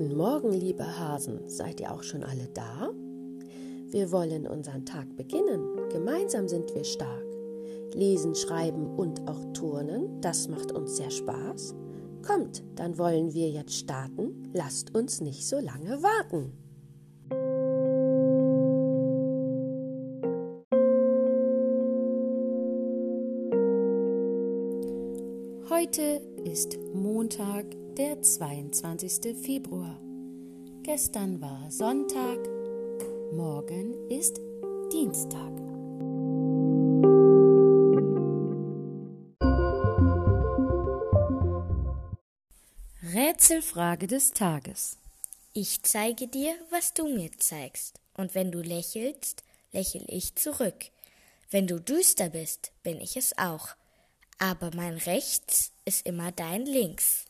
Morgen, liebe Hasen. Seid ihr auch schon alle da? Wir wollen unseren Tag beginnen. Gemeinsam sind wir stark. Lesen, schreiben und auch turnen, das macht uns sehr Spaß. Kommt, dann wollen wir jetzt starten. Lasst uns nicht so lange warten. Heute ist Montag, der 22. Februar. Gestern war Sonntag, morgen ist Dienstag. Rätselfrage des Tages. Ich zeige dir, was du mir zeigst, und wenn du lächelst, lächel ich zurück. Wenn du düster bist, bin ich es auch aber mein Rechts ist immer dein Links.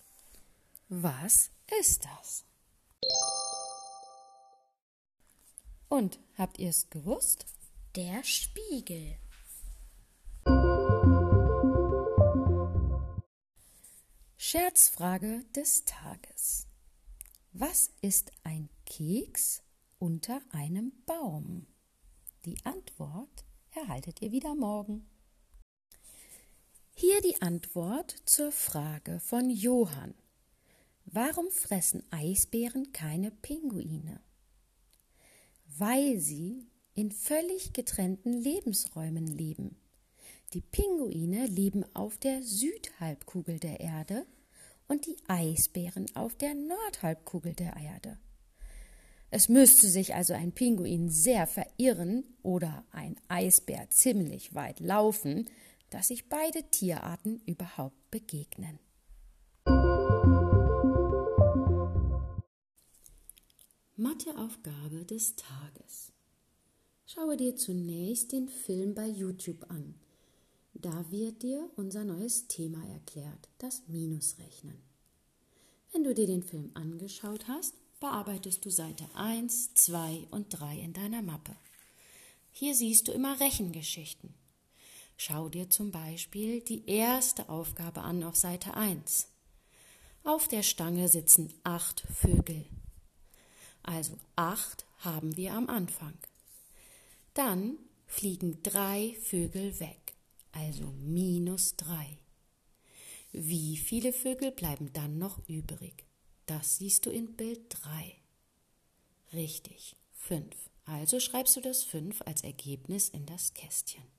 Was ist das? Und habt ihr es gewusst? Der Spiegel. Scherzfrage des Tages. Was ist ein Keks unter einem Baum? Die Antwort erhaltet ihr wieder morgen. Hier die Antwort zur Frage von Johann. Warum fressen Eisbären keine Pinguine? Weil sie in völlig getrennten Lebensräumen leben. Die Pinguine leben auf der Südhalbkugel der Erde und die Eisbären auf der Nordhalbkugel der Erde. Es müsste sich also ein Pinguin sehr verirren oder ein Eisbär ziemlich weit laufen, dass sich beide Tierarten überhaupt begegnen. Matheaufgabe des Tages. Schaue dir zunächst den Film bei YouTube an. Da wird dir unser neues Thema erklärt, das Minusrechnen. Wenn du dir den Film angeschaut hast, bearbeitest du Seite 1, 2 und 3 in deiner Mappe. Hier siehst du immer Rechengeschichten. Schau dir zum Beispiel die erste Aufgabe an auf Seite 1. Auf der Stange sitzen acht Vögel. Also acht haben wir am Anfang. Dann fliegen drei Vögel weg, also minus drei. Wie viele Vögel bleiben dann noch übrig? Das siehst du in Bild 3. Richtig, fünf. Also schreibst du das fünf als Ergebnis in das Kästchen.